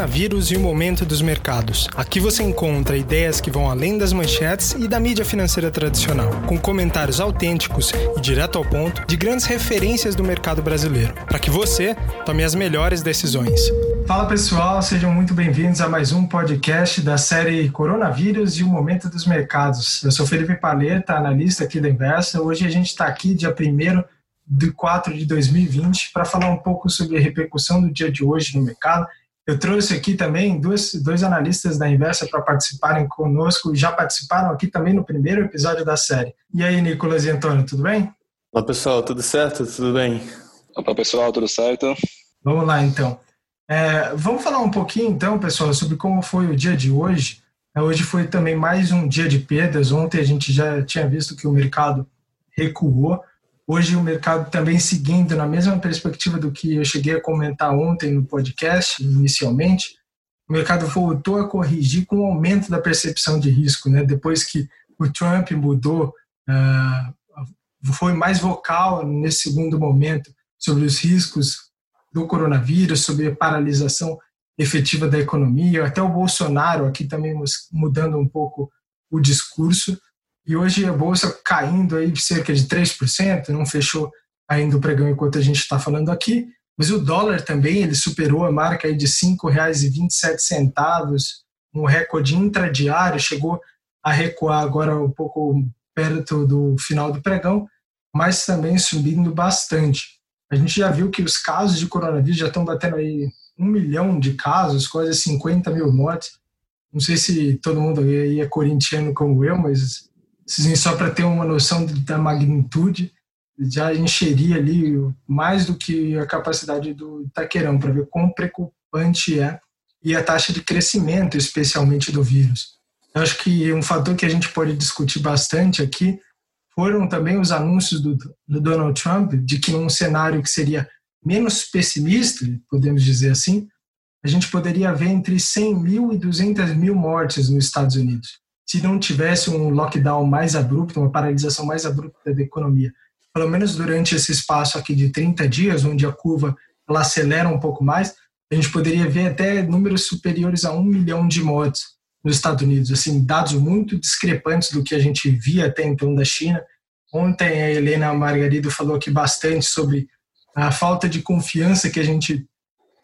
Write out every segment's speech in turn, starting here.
coronavírus e o momento dos mercados. Aqui você encontra ideias que vão além das manchetes e da mídia financeira tradicional, com comentários autênticos e direto ao ponto de grandes referências do mercado brasileiro, para que você tome as melhores decisões. Fala pessoal, sejam muito bem-vindos a mais um podcast da série Coronavírus e o Momento dos Mercados. Eu sou Felipe Paleta, analista aqui da Inversa. Hoje a gente está aqui, dia 1 de 4 de 2020, para falar um pouco sobre a repercussão do dia de hoje no mercado eu trouxe aqui também dois, dois analistas da Inversa para participarem conosco, já participaram aqui também no primeiro episódio da série. E aí, Nicolas e Antônio, tudo bem? Olá, pessoal, tudo certo? Tudo bem? Olá, pessoal, tudo certo? Vamos lá, então. É, vamos falar um pouquinho, então, pessoal, sobre como foi o dia de hoje. É, hoje foi também mais um dia de perdas. Ontem a gente já tinha visto que o mercado recuou. Hoje o mercado também seguindo na mesma perspectiva do que eu cheguei a comentar ontem no podcast, inicialmente, o mercado voltou a corrigir com o aumento da percepção de risco, né? Depois que o Trump mudou, uh, foi mais vocal nesse segundo momento sobre os riscos do coronavírus, sobre a paralisação efetiva da economia, até o Bolsonaro aqui também mudando um pouco o discurso. E hoje a bolsa caindo aí cerca de 3%, não fechou ainda o pregão enquanto a gente está falando aqui, mas o dólar também ele superou a marca aí de R$ 5,27, um recorde intradiário, chegou a recuar agora um pouco perto do final do pregão, mas também subindo bastante. A gente já viu que os casos de coronavírus já estão batendo aí um milhão de casos, quase 50 mil mortes. Não sei se todo mundo aí é corintiano como eu, mas Assim, só para ter uma noção da magnitude, já encheria ali mais do que a capacidade do Itaquerão, para ver quão preocupante é e a taxa de crescimento, especialmente do vírus. Eu acho que um fator que a gente pode discutir bastante aqui foram também os anúncios do, do Donald Trump de que num cenário que seria menos pessimista, podemos dizer assim, a gente poderia ver entre 100 mil e 200 mil mortes nos Estados Unidos se não tivesse um lockdown mais abrupto, uma paralisação mais abrupta da economia, pelo menos durante esse espaço aqui de 30 dias, onde a curva ela acelera um pouco mais, a gente poderia ver até números superiores a um milhão de mortes nos Estados Unidos, assim, dados muito discrepantes do que a gente via até então da China. Ontem a Helena Margarido falou aqui bastante sobre a falta de confiança que a gente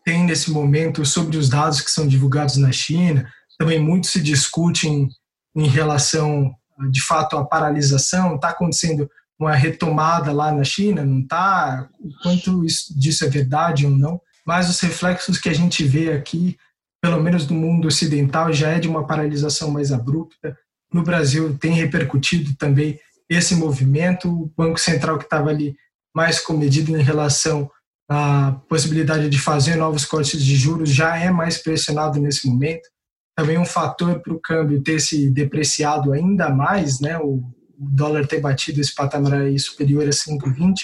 tem nesse momento sobre os dados que são divulgados na China. Também muito se discute em em relação, de fato, à paralisação? Está acontecendo uma retomada lá na China? Não está? O quanto isso, disso é verdade ou não? Mas os reflexos que a gente vê aqui, pelo menos no mundo ocidental, já é de uma paralisação mais abrupta. No Brasil tem repercutido também esse movimento. O Banco Central que estava ali mais comedido em relação à possibilidade de fazer novos cortes de juros já é mais pressionado nesse momento também um fator para o câmbio ter se depreciado ainda mais, né, o, dólar ter batido esse patamar aí superior a 5,20,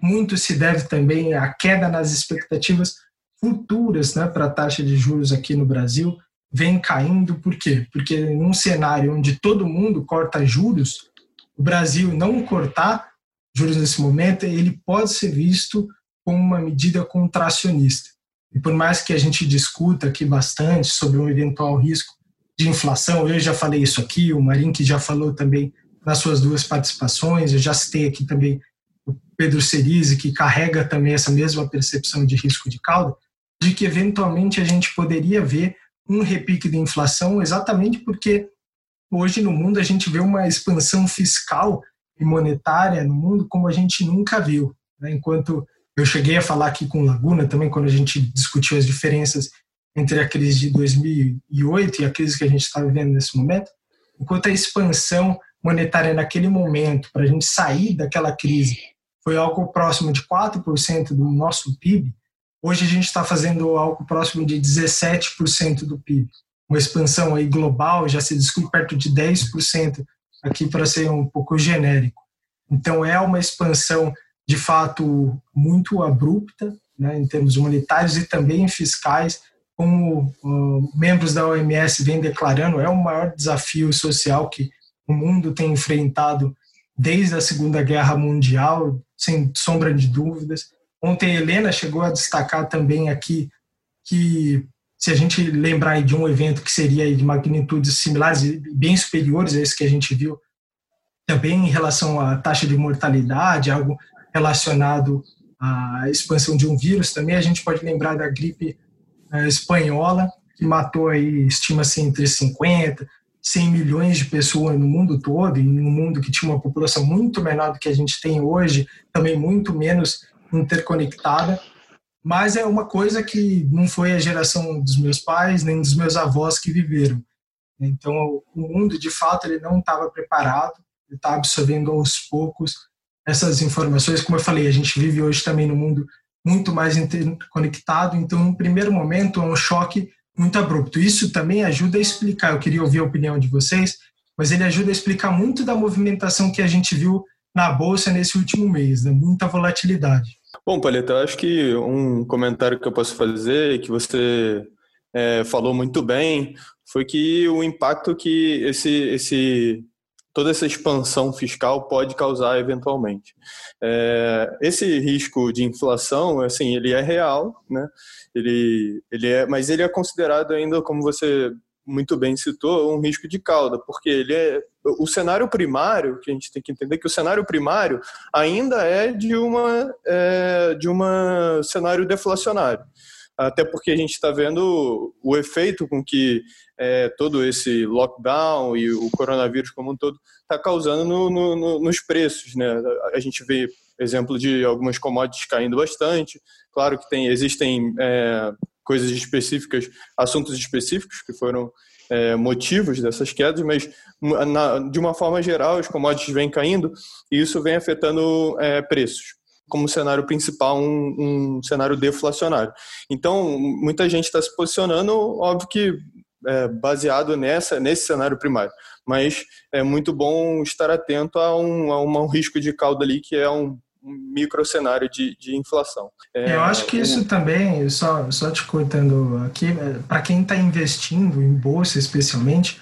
muito se deve também à queda nas expectativas futuras né, para a taxa de juros aqui no Brasil, vem caindo, por quê? Porque num cenário onde todo mundo corta juros, o Brasil não cortar juros nesse momento, ele pode ser visto como uma medida contracionista. E por mais que a gente discuta aqui bastante sobre um eventual risco de inflação, eu já falei isso aqui, o Marim que já falou também nas suas duas participações, eu já citei aqui também o Pedro Cerise, que carrega também essa mesma percepção de risco de cauda, de que eventualmente a gente poderia ver um repique de inflação exatamente porque hoje no mundo a gente vê uma expansão fiscal e monetária no mundo como a gente nunca viu. Né? Enquanto eu cheguei a falar aqui com Laguna também, quando a gente discutiu as diferenças entre a crise de 2008 e a crise que a gente está vivendo nesse momento. Enquanto a expansão monetária naquele momento, para a gente sair daquela crise, foi algo próximo de 4% do nosso PIB, hoje a gente está fazendo algo próximo de 17% do PIB. Uma expansão aí global já se discute perto de 10% aqui para ser um pouco genérico. Então é uma expansão de fato muito abrupta, né, em termos humanitários e também fiscais, como uh, membros da OMS vêm declarando, é o maior desafio social que o mundo tem enfrentado desde a Segunda Guerra Mundial, sem sombra de dúvidas. Ontem a Helena chegou a destacar também aqui que se a gente lembrar de um evento que seria de magnitudes similares e bem superiores a esse que a gente viu, também em relação à taxa de mortalidade, algo relacionado à expansão de um vírus, também a gente pode lembrar da gripe uh, espanhola, que matou aí, estima-se entre 50, 100 milhões de pessoas no mundo todo, em um mundo que tinha uma população muito menor do que a gente tem hoje, também muito menos interconectada. Mas é uma coisa que não foi a geração dos meus pais nem dos meus avós que viveram. Então, o mundo, de fato, ele não estava preparado, ele está absorvendo aos poucos essas informações. Como eu falei, a gente vive hoje também no mundo muito mais interconectado, então, no primeiro momento, é um choque muito abrupto. Isso também ajuda a explicar, eu queria ouvir a opinião de vocês, mas ele ajuda a explicar muito da movimentação que a gente viu na Bolsa nesse último mês, né? muita volatilidade. Bom, Paleta, eu acho que um comentário que eu posso fazer, que você é, falou muito bem, foi que o impacto que esse, esse toda essa expansão fiscal pode causar eventualmente. É, esse risco de inflação, assim, ele é real, né? Ele, ele é, mas ele é considerado ainda, como você muito bem citou, um risco de cauda, porque ele é o cenário primário que a gente tem que entender que o cenário primário ainda é de uma é, de uma cenário deflacionário até porque a gente está vendo o efeito com que é, todo esse lockdown e o coronavírus como um todo está causando no, no, nos preços. Né? A gente vê exemplo de algumas commodities caindo bastante. Claro que tem, existem é, coisas específicas, assuntos específicos que foram é, motivos dessas quedas, mas na, de uma forma geral as commodities vêm caindo e isso vem afetando é, preços como cenário principal um, um cenário deflacionário. Então, muita gente está se posicionando, óbvio que é, baseado nessa, nesse cenário primário. Mas é muito bom estar atento a um, a um risco de cauda ali, que é um, um micro cenário de, de inflação. É, Eu acho que isso também, só, só te cortando aqui, é, para quem está investindo em bolsa especialmente,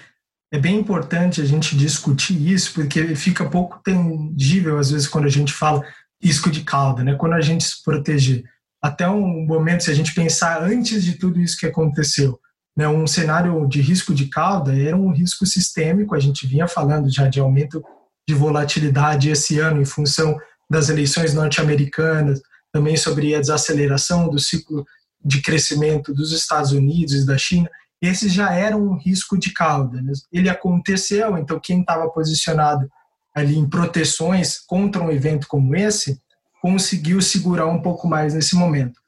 é bem importante a gente discutir isso, porque fica pouco tangível às vezes quando a gente fala risco de cauda, né? Quando a gente se proteger. Até um momento, se a gente pensar antes de tudo isso que aconteceu, né, um cenário de risco de cauda era um risco sistêmico, a gente vinha falando já de aumento de volatilidade esse ano em função das eleições norte-americanas, também sobre a desaceleração do ciclo de crescimento dos Estados Unidos e da China, esse já era um risco de cauda. Né? Ele aconteceu, então quem estava posicionado ali em proteções contra um evento como esse, conseguiu segurar um pouco mais nesse momento.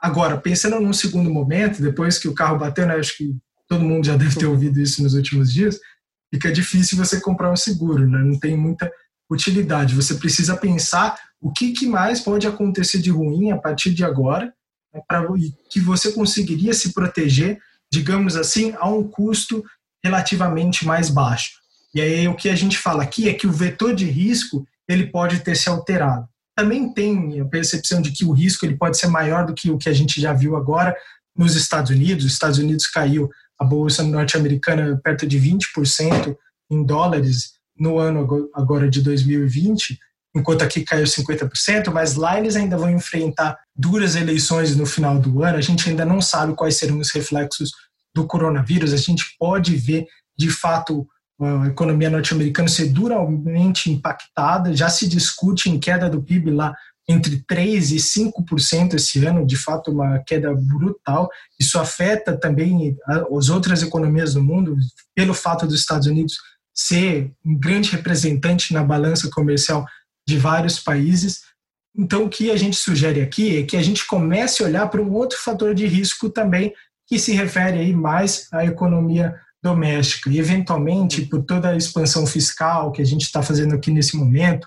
Agora, pensando num segundo momento, depois que o carro bateu, né, acho que todo mundo já deve ter ouvido isso nos últimos dias, fica difícil você comprar um seguro, né? não tem muita utilidade. Você precisa pensar o que, que mais pode acontecer de ruim a partir de agora, né, para que você conseguiria se proteger, digamos assim, a um custo relativamente mais baixo. E aí o que a gente fala aqui é que o vetor de risco ele pode ter se alterado. Também tem a percepção de que o risco ele pode ser maior do que o que a gente já viu agora nos Estados Unidos. Os Estados Unidos caiu a bolsa norte-americana perto de 20% em dólares no ano agora de 2020, enquanto aqui caiu 50%, mas lá eles ainda vão enfrentar duras eleições no final do ano. A gente ainda não sabe quais serão os reflexos do coronavírus. A gente pode ver de fato a economia norte-americana ser duramente impactada, já se discute em queda do PIB lá entre 3% e 5% esse ano, de fato uma queda brutal. Isso afeta também as outras economias do mundo, pelo fato dos Estados Unidos ser um grande representante na balança comercial de vários países. Então, o que a gente sugere aqui é que a gente comece a olhar para um outro fator de risco também, que se refere aí mais à economia doméstica. E, eventualmente, por toda a expansão fiscal que a gente está fazendo aqui nesse momento,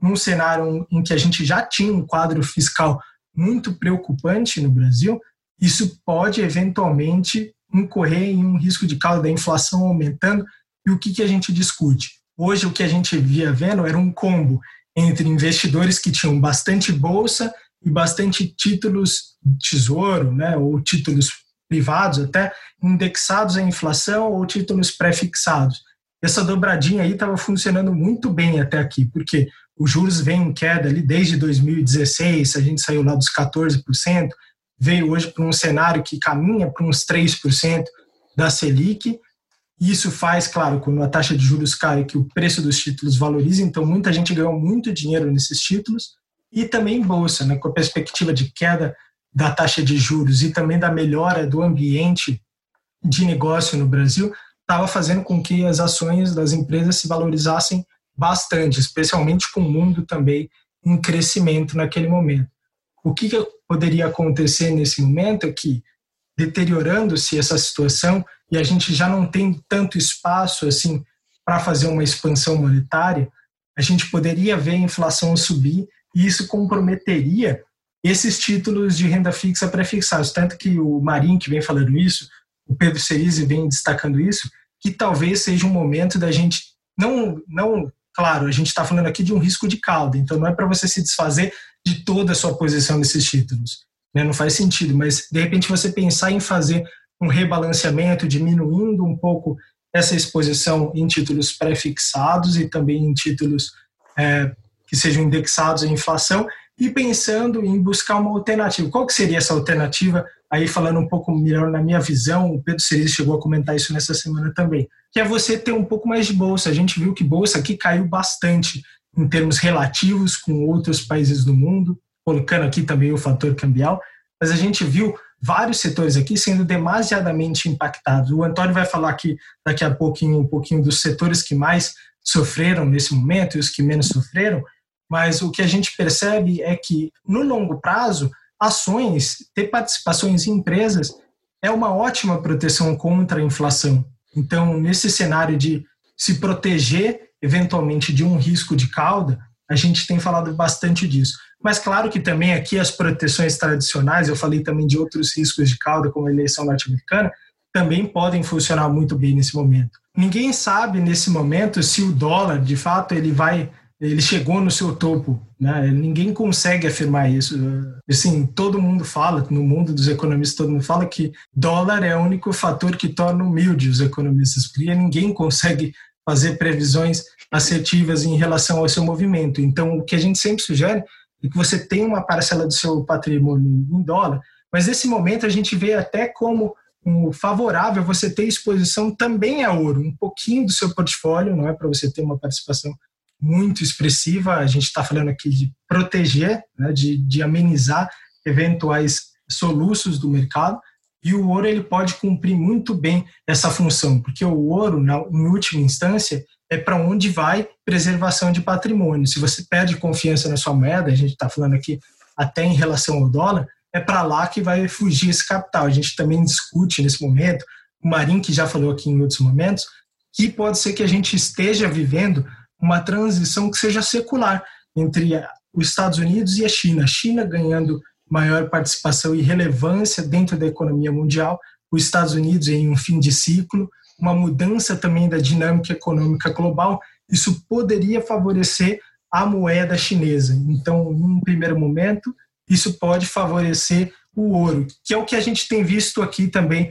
num cenário em que a gente já tinha um quadro fiscal muito preocupante no Brasil, isso pode, eventualmente, incorrer em um risco de cauda da inflação aumentando. E o que, que a gente discute? Hoje, o que a gente via vendo era um combo entre investidores que tinham bastante bolsa e bastante títulos tesouro, né, ou títulos privados, até indexados à inflação ou títulos pré-fixados. Essa dobradinha aí estava funcionando muito bem até aqui, porque os juros vêm em queda ali desde 2016, a gente saiu lá dos 14%, veio hoje para um cenário que caminha para uns 3% da Selic. Isso faz, claro, quando a taxa de juros cai, que o preço dos títulos valoriza, então muita gente ganhou muito dinheiro nesses títulos. E também bolsa, né, com a perspectiva de queda da taxa de juros e também da melhora do ambiente de negócio no Brasil, estava fazendo com que as ações das empresas se valorizassem bastante, especialmente com o mundo também em crescimento naquele momento. O que, poderia acontecer nesse momento é que, deteriorando-se essa situação, e a gente já não tem tanto espaço assim para fazer uma expansão monetária, a gente poderia ver a inflação subir e isso comprometeria esses títulos de renda fixa pré-fixados. Tanto que o Marinho, que vem falando isso, o Pedro Cerise vem destacando isso, que talvez seja um momento da gente não, não claro, a gente está falando aqui de um risco de cauda, então não é para você se desfazer de toda a sua posição nesses títulos, né? não faz sentido, mas de repente você pensar em fazer um rebalanceamento, diminuindo um pouco essa exposição em títulos pré-fixados e também em títulos é, que sejam indexados à inflação e pensando em buscar uma alternativa. Qual que seria essa alternativa? Aí falando um pouco melhor na minha visão, o Pedro Cerise chegou a comentar isso nessa semana também, que é você ter um pouco mais de bolsa. A gente viu que bolsa aqui caiu bastante em termos relativos com outros países do mundo, colocando aqui também o fator cambial, mas a gente viu vários setores aqui sendo demasiadamente impactados. O Antônio vai falar aqui daqui a pouquinho um pouquinho dos setores que mais sofreram nesse momento e os que menos sofreram, mas o que a gente percebe é que, no longo prazo, ações, ter participações em empresas é uma ótima proteção contra a inflação. Então, nesse cenário de se proteger eventualmente de um risco de cauda, a gente tem falado bastante disso. Mas claro que também aqui as proteções tradicionais, eu falei também de outros riscos de cauda, como a eleição norte-americana, também podem funcionar muito bem nesse momento. Ninguém sabe nesse momento se o dólar, de fato, ele vai ele chegou no seu topo, né? Ninguém consegue afirmar isso. Assim, todo mundo fala, no mundo dos economistas, todo mundo fala que dólar é o único fator que torna humilde os economistas, porque ninguém consegue fazer previsões assertivas em relação ao seu movimento. Então, o que a gente sempre sugere é que você tenha uma parcela do seu patrimônio em dólar, mas nesse momento a gente vê até como um favorável você ter exposição também a ouro, um pouquinho do seu portfólio, não é para você ter uma participação muito expressiva. A gente está falando aqui de proteger, né, de, de amenizar eventuais soluços do mercado. E o ouro ele pode cumprir muito bem essa função, porque o ouro, na, em última instância, é para onde vai preservação de patrimônio. Se você perde confiança na sua moeda, a gente está falando aqui até em relação ao dólar, é para lá que vai fugir esse capital. A gente também discute nesse momento, o Marim, que já falou aqui em outros momentos, que pode ser que a gente esteja vivendo uma transição que seja secular entre os Estados Unidos e a China. A China ganhando maior participação e relevância dentro da economia mundial, os Estados Unidos em um fim de ciclo, uma mudança também da dinâmica econômica global. Isso poderia favorecer a moeda chinesa. Então, num primeiro momento, isso pode favorecer o ouro, que é o que a gente tem visto aqui também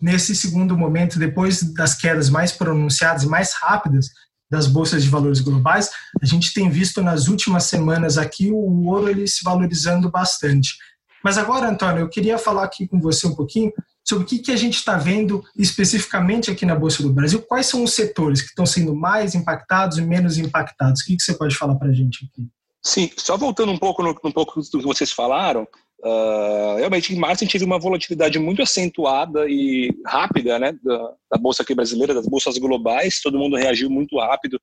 nesse segundo momento, depois das quedas mais pronunciadas, mais rápidas das bolsas de valores globais, a gente tem visto nas últimas semanas aqui o ouro ele se valorizando bastante. Mas agora, Antônio, eu queria falar aqui com você um pouquinho sobre o que, que a gente está vendo especificamente aqui na Bolsa do Brasil. Quais são os setores que estão sendo mais impactados e menos impactados? O que, que você pode falar para a gente aqui? Sim, só voltando um pouco no, pouco do que vocês falaram, Uh, realmente, em março a gente teve uma volatilidade muito acentuada e rápida né, da, da, Bolsa aqui brasileira, das bolsas globais, todo mundo reagiu muito rápido,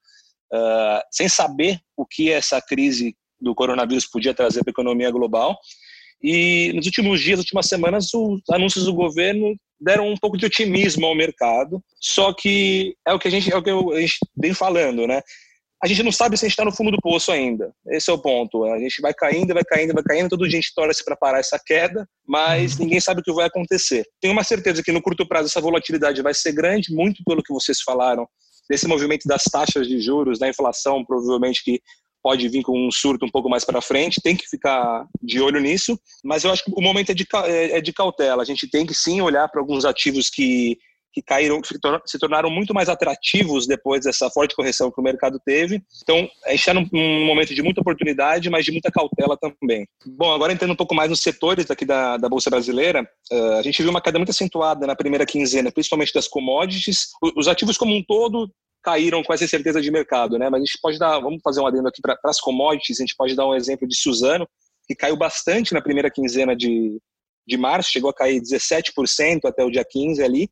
uh, sem saber o que essa crise do coronavírus podia trazer para a economia global. E nos últimos dias, nas últimas semanas, os anúncios do governo deram um pouco de otimismo ao mercado. Só que é o que a gente, é o que a gente vem falando, né? A gente não sabe se a gente está no fundo do poço ainda. Esse é o ponto. A gente vai caindo, vai caindo, vai caindo, todo dia a gente torce para parar essa queda, mas uhum. ninguém sabe o que vai acontecer. Tenho uma certeza que no curto prazo essa volatilidade vai ser grande, muito pelo que vocês falaram, desse movimento das taxas de juros, da inflação, provavelmente que pode vir com um surto um pouco mais para frente, tem que ficar de olho nisso, mas eu acho que o momento é de, é, é de cautela. A gente tem que sim olhar para alguns ativos que que caíram, se tornaram muito mais atrativos depois dessa forte correção que o mercado teve. Então, a gente está num, num, momento de muita oportunidade, mas de muita cautela também. Bom, agora entrando um pouco mais nos setores aqui da, da Bolsa Brasileira, uh, a gente viu uma queda muito acentuada na primeira quinzena, principalmente das commodities. Os ativos como um todo caíram com essa incerteza de mercado, né? Mas a gente pode dar, vamos fazer um adendo aqui para as commodities, a gente pode dar um exemplo de Suzano, que caiu bastante na primeira quinzena de, de março, chegou a cair 17% até o dia 15 ali,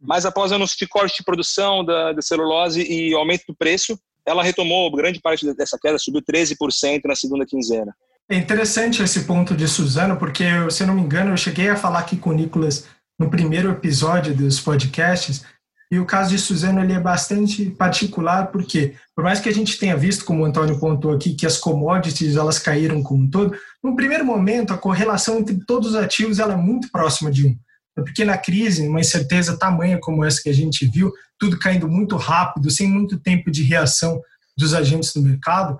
mas após anúncio de corte de produção da, da celulose e aumento do preço, ela retomou grande parte dessa queda, subiu 13% na segunda quinzena. É interessante esse ponto de Suzano, porque, se eu não me engano, eu cheguei a falar aqui com o Nicolas no primeiro episódio dos podcasts, e o caso de Suzano ele é bastante particular, porque, por mais que a gente tenha visto, como o Antônio pontuou aqui, que as commodities elas caíram como um todo, no primeiro momento a correlação entre todos os ativos ela é muito próxima de um. Porque na crise, uma incerteza tamanha como essa que a gente viu, tudo caindo muito rápido, sem muito tempo de reação dos agentes do mercado,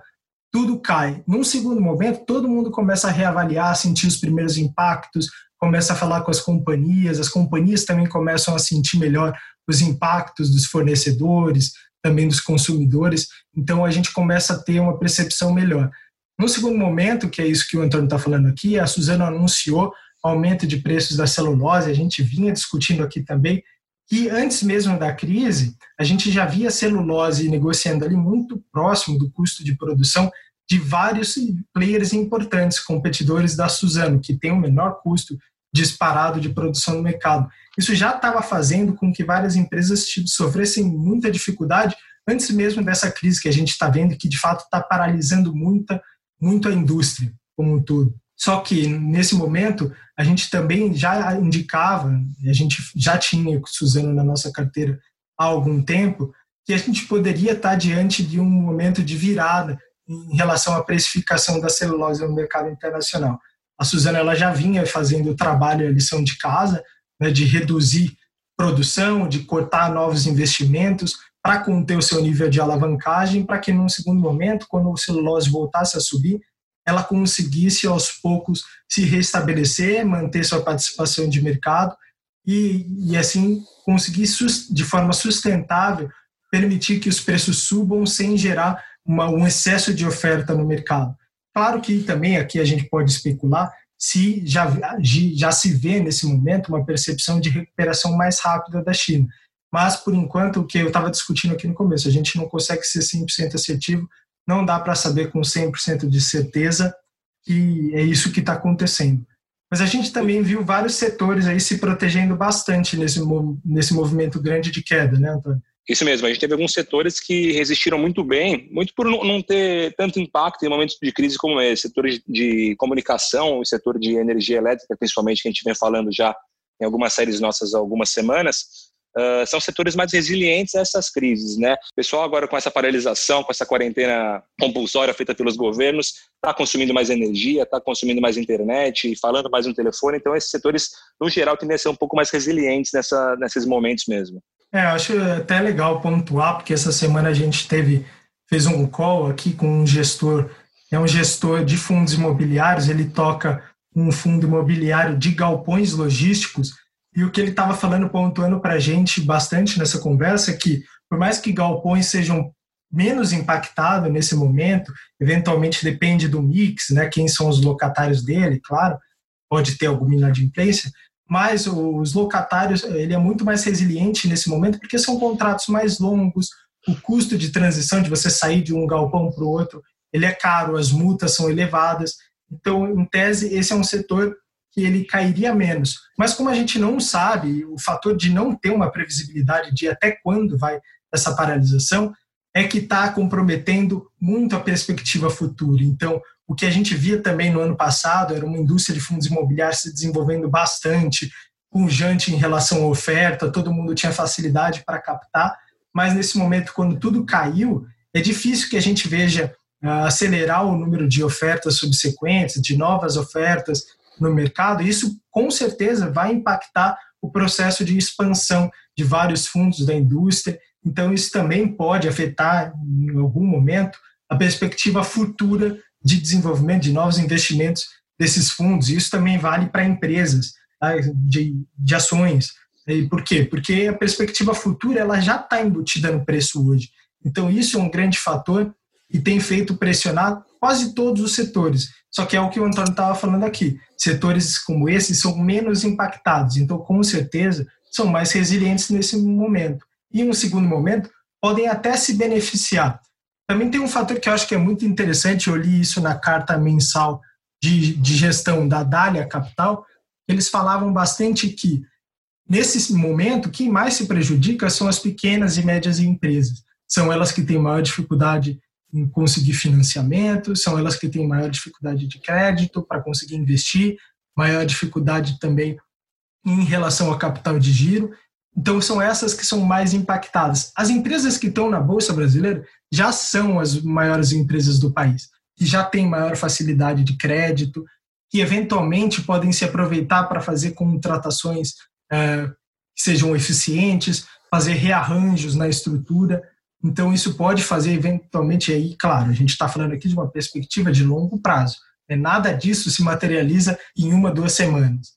tudo cai. Num segundo momento, todo mundo começa a reavaliar, sentir os primeiros impactos, começa a falar com as companhias, as companhias também começam a sentir melhor os impactos dos fornecedores, também dos consumidores. Então a gente começa a ter uma percepção melhor. No segundo momento, que é isso que o Antônio está falando aqui, a Suzano anunciou aumento de preços da celulose, a gente vinha discutindo aqui também que antes mesmo da crise, a gente já via celulose negociando ali muito próximo do custo de produção de vários players importantes, competidores da Suzano, que tem o menor custo disparado de produção no mercado. Isso já estava fazendo com que várias empresas sofressem muita dificuldade antes mesmo dessa crise que a gente está vendo, que de fato está paralisando muita, muito a indústria como um todo. Só que nesse momento a gente também já indicava, a gente já tinha Suzano na nossa carteira há algum tempo, que a gente poderia estar diante de um momento de virada em relação à precificação da celulose no mercado internacional. A Suzano ela já vinha fazendo o trabalho, a lição de casa, né, de reduzir produção, de cortar novos investimentos para conter o seu nível de alavancagem, para que num segundo momento, quando o celulose voltasse a subir, ela conseguisse aos poucos se restabelecer, manter sua participação de mercado e, e assim conseguir de forma sustentável permitir que os preços subam sem gerar uma, um excesso de oferta no mercado. Claro que também aqui a gente pode especular se já, já se vê nesse momento uma percepção de recuperação mais rápida da China. Mas, por enquanto, o que eu estava discutindo aqui no começo, a gente não consegue ser 100% assertivo, não dá para saber com 100% de certeza que é isso que está acontecendo. Mas a gente também viu vários setores aí se protegendo bastante nesse, nesse movimento grande de queda, né, Antônio? Isso mesmo, a gente teve alguns setores que resistiram muito bem, muito por não ter tanto impacto em momentos de crise como esse. Setores de comunicação, o setor de energia elétrica, principalmente, que a gente vem falando já em algumas séries nossas há algumas semanas, Uh, são setores mais resilientes a essas crises, né? O pessoal agora com essa paralisação, com essa quarentena compulsória feita pelos governos, está consumindo mais energia, está consumindo mais internet, falando mais no telefone, então esses setores, no geral, tendem a ser um pouco mais resilientes nessa, nesses momentos mesmo. É, acho até legal pontuar, porque essa semana a gente teve, fez um call aqui com um gestor, é um gestor de fundos imobiliários, ele toca um fundo imobiliário de galpões logísticos, e o que ele estava falando, pontuando para a gente bastante nessa conversa, é que por mais que galpões sejam menos impactados nesse momento, eventualmente depende do mix, né, quem são os locatários dele, claro, pode ter alguma inadimplência, mas os locatários ele é muito mais resiliente nesse momento porque são contratos mais longos, o custo de transição de você sair de um galpão para o outro ele é caro, as multas são elevadas. Então, em tese, esse é um setor ele cairia menos. Mas como a gente não sabe, o fator de não ter uma previsibilidade de até quando vai essa paralisação é que está comprometendo muito a perspectiva futura. Então, o que a gente via também no ano passado era uma indústria de fundos imobiliários se desenvolvendo bastante, pujante em relação à oferta, todo mundo tinha facilidade para captar, mas nesse momento, quando tudo caiu, é difícil que a gente veja uh, acelerar o número de ofertas subsequentes, de novas ofertas no mercado. Isso, com certeza, vai impactar o processo de expansão de vários fundos da indústria. Então, isso também pode afetar, em algum momento, a perspectiva futura de desenvolvimento de novos investimentos desses fundos. Isso também vale para empresas tá? de, de ações. E por quê? Porque a perspectiva futura ela já está embutida no preço hoje. Então, isso é um grande fator e tem feito pressionar quase todos os setores. Só que é o que o Antônio estava falando aqui. Setores como esses são menos impactados, então, com certeza, são mais resilientes nesse momento. E, um segundo momento, podem até se beneficiar. Também tem um fator que eu acho que é muito interessante, eu li isso na carta mensal de, de gestão da Dália Capital, eles falavam bastante que, nesse momento, quem mais se prejudica são as pequenas e médias empresas. São elas que têm maior dificuldade em conseguir financiamento, são elas que têm maior dificuldade de crédito para conseguir investir, maior dificuldade também em relação ao capital de giro. Então, são essas que são mais impactadas. As empresas que estão na Bolsa Brasileira já são as maiores empresas do país, que já têm maior facilidade de crédito, que eventualmente podem se aproveitar para fazer contratações é, que sejam eficientes, fazer rearranjos na estrutura. Então, isso pode fazer eventualmente aí, claro, a gente está falando aqui de uma perspectiva de longo prazo. Né? Nada disso se materializa em uma, duas semanas.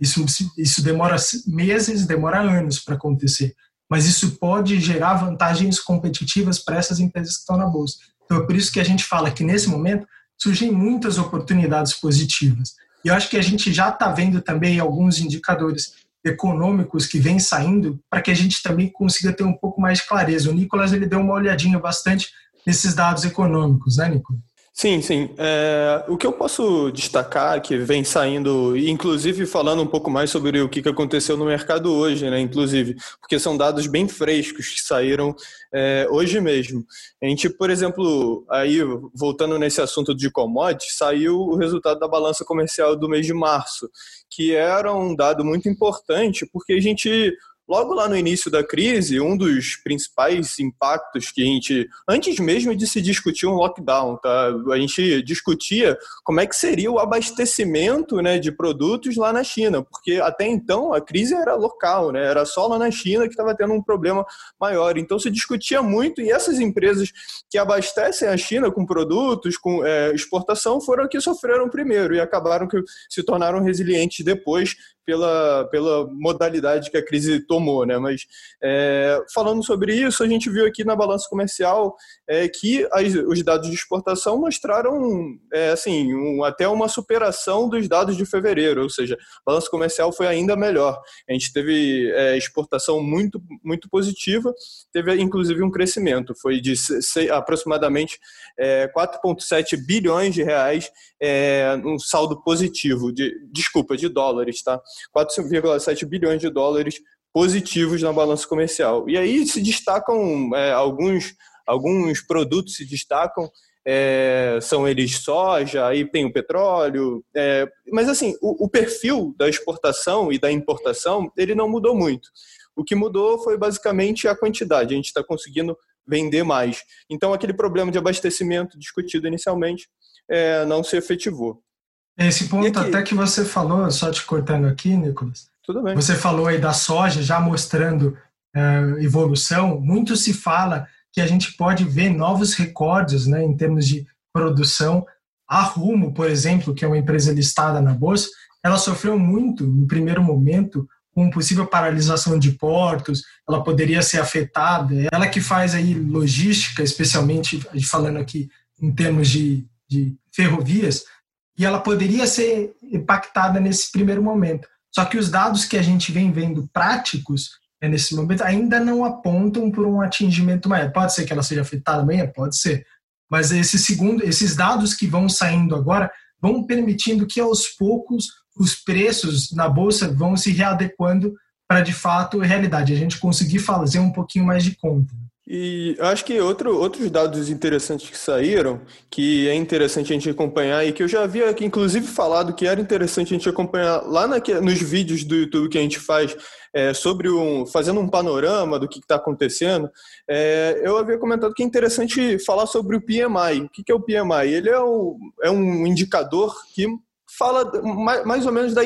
Isso, isso demora meses, demora anos para acontecer. Mas isso pode gerar vantagens competitivas para essas empresas que estão na bolsa. Então, é por isso que a gente fala que, nesse momento, surgem muitas oportunidades positivas. E eu acho que a gente já está vendo também alguns indicadores econômicos que vêm saindo para que a gente também consiga ter um pouco mais de clareza. O Nicolas ele deu uma olhadinha bastante nesses dados econômicos, né, Nicolas? Sim, sim. É, o que eu posso destacar que vem saindo, inclusive falando um pouco mais sobre o que aconteceu no mercado hoje, né? Inclusive, porque são dados bem frescos que saíram é, hoje mesmo. A gente, por exemplo, aí voltando nesse assunto de commodities, saiu o resultado da balança comercial do mês de março, que era um dado muito importante, porque a gente Logo lá no início da crise, um dos principais impactos que a gente, antes mesmo de se discutir um lockdown, tá? a gente discutia como é que seria o abastecimento né, de produtos lá na China, porque até então a crise era local, né? era só lá na China que estava tendo um problema maior. Então se discutia muito e essas empresas que abastecem a China com produtos, com é, exportação, foram que sofreram primeiro e acabaram que se tornaram resilientes depois pela, pela modalidade que a crise tomou, né? Mas é, falando sobre isso, a gente viu aqui na balança comercial é, que as, os dados de exportação mostraram é, assim um, até uma superação dos dados de fevereiro, ou seja, a balança comercial foi ainda melhor. A gente teve é, exportação muito muito positiva, teve inclusive um crescimento, foi de se, aproximadamente 4,7 é, bilhões de reais, é, um saldo positivo de desculpa de dólares, tá? 4,7 bilhões de dólares positivos na balança comercial. E aí se destacam é, alguns, alguns produtos se destacam, é, são eles soja, aí tem o petróleo, é, mas assim, o, o, perfil da exportação e da importação, ele não mudou muito. O que mudou foi basicamente a quantidade, a gente está conseguindo vender mais. Então aquele problema de abastecimento discutido inicialmente é, não se efetivou. Esse ponto até que você falou, só te cortando aqui, Nicolas. Tudo bem. Você falou aí da soja já mostrando uh, evolução. Muito se fala que a gente pode ver novos recordes né, em termos de produção. A Rumo, por exemplo, que é uma empresa listada na Bolsa, ela sofreu muito no primeiro momento com possível paralisação de portos, ela poderia ser afetada. Ela que faz aí logística, especialmente falando aqui em termos de, de ferrovias, e ela poderia ser impactada nesse primeiro momento. Só que os dados que a gente vem vendo práticos né, nesse momento ainda não apontam por um atingimento maior. Pode ser que ela seja afetada amanhã? Pode ser. Mas esse segundo, esses dados que vão saindo agora vão permitindo que aos poucos os preços na bolsa vão se readequando para de fato a realidade, a gente conseguir fazer um pouquinho mais de conta. E acho que outro, outros dados interessantes que saíram, que é interessante a gente acompanhar e que eu já havia aqui, inclusive falado que era interessante a gente acompanhar lá na, nos vídeos do YouTube que a gente faz é, sobre um, fazendo um panorama do que está acontecendo, é, eu havia comentado que é interessante falar sobre o PMI. O que, que é o PMI? Ele é, o, é um indicador que fala mais, mais ou menos da,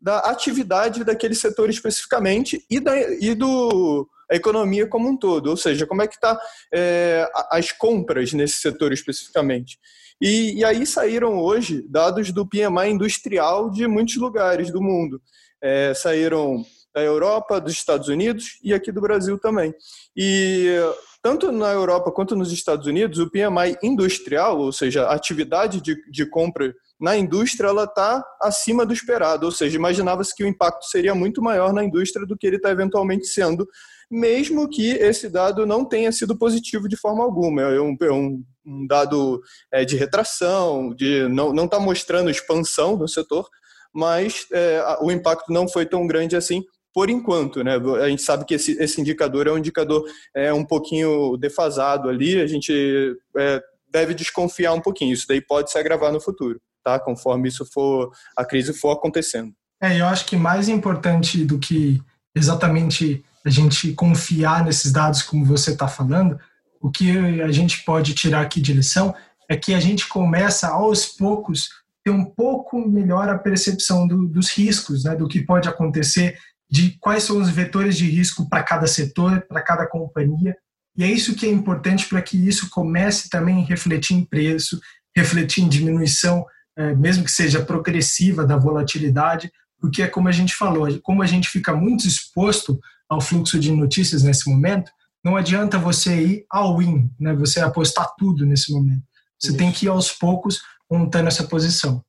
da atividade daquele setor especificamente e, da, e do a economia como um todo, ou seja, como é que está é, as compras nesse setor especificamente. E, e, aí saíram hoje dados do PMI industrial de muitos lugares do mundo. É, saíram da Europa, dos Estados Unidos e aqui do Brasil também. E tanto na Europa quanto nos Estados Unidos, o PMI industrial, ou seja, a atividade de, de compra na indústria, ela está acima do esperado, ou seja, imaginava-se que o impacto seria muito maior na indústria do que ele está eventualmente sendo, mesmo que esse dado não tenha sido positivo de forma alguma. É um, é um, um dado é, de retração, de não está mostrando expansão no setor, mas é, o impacto não foi tão grande assim por enquanto, né? A gente sabe que esse, esse indicador é um indicador é, um pouquinho defasado ali, a gente é, deve desconfiar um pouquinho. Isso daí pode se agravar no futuro, tá? Conforme isso for, a crise for acontecendo. É, eu acho que mais importante do que exatamente a gente confiar nesses dados como você está falando, o que a gente pode tirar aqui de lição é que a gente começa aos poucos ter um pouco melhor a percepção do, dos riscos, né, do que pode acontecer de quais são os vetores de risco para cada setor, para cada companhia. E é isso que é importante para que isso comece também a refletir em preço, refletir em diminuição, é, mesmo que seja progressiva da volatilidade, porque é como a gente falou, como a gente fica muito exposto ao fluxo de notícias nesse momento, não adianta você ir all in, né? você apostar tudo nesse momento. Você isso. tem que ir aos poucos montando essa posição.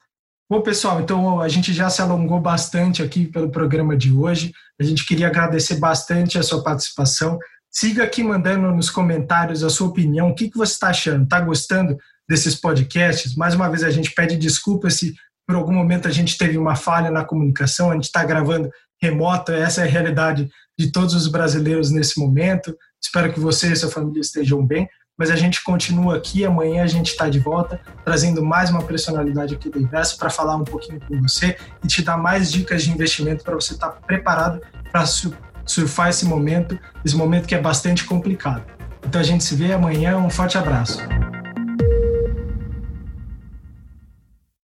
Bom, pessoal, então a gente já se alongou bastante aqui pelo programa de hoje. A gente queria agradecer bastante a sua participação. Siga aqui mandando nos comentários a sua opinião. O que, que você está achando? Está gostando desses podcasts? Mais uma vez, a gente pede desculpas se por algum momento a gente teve uma falha na comunicação. A gente está gravando remoto. Essa é a realidade de todos os brasileiros nesse momento. Espero que você e sua família estejam bem mas a gente continua aqui. Amanhã a gente está de volta, trazendo mais uma personalidade aqui do Invest para falar um pouquinho com você e te dar mais dicas de investimento para você estar tá preparado para surfar esse momento, esse momento que é bastante complicado. Então a gente se vê amanhã. Um forte abraço.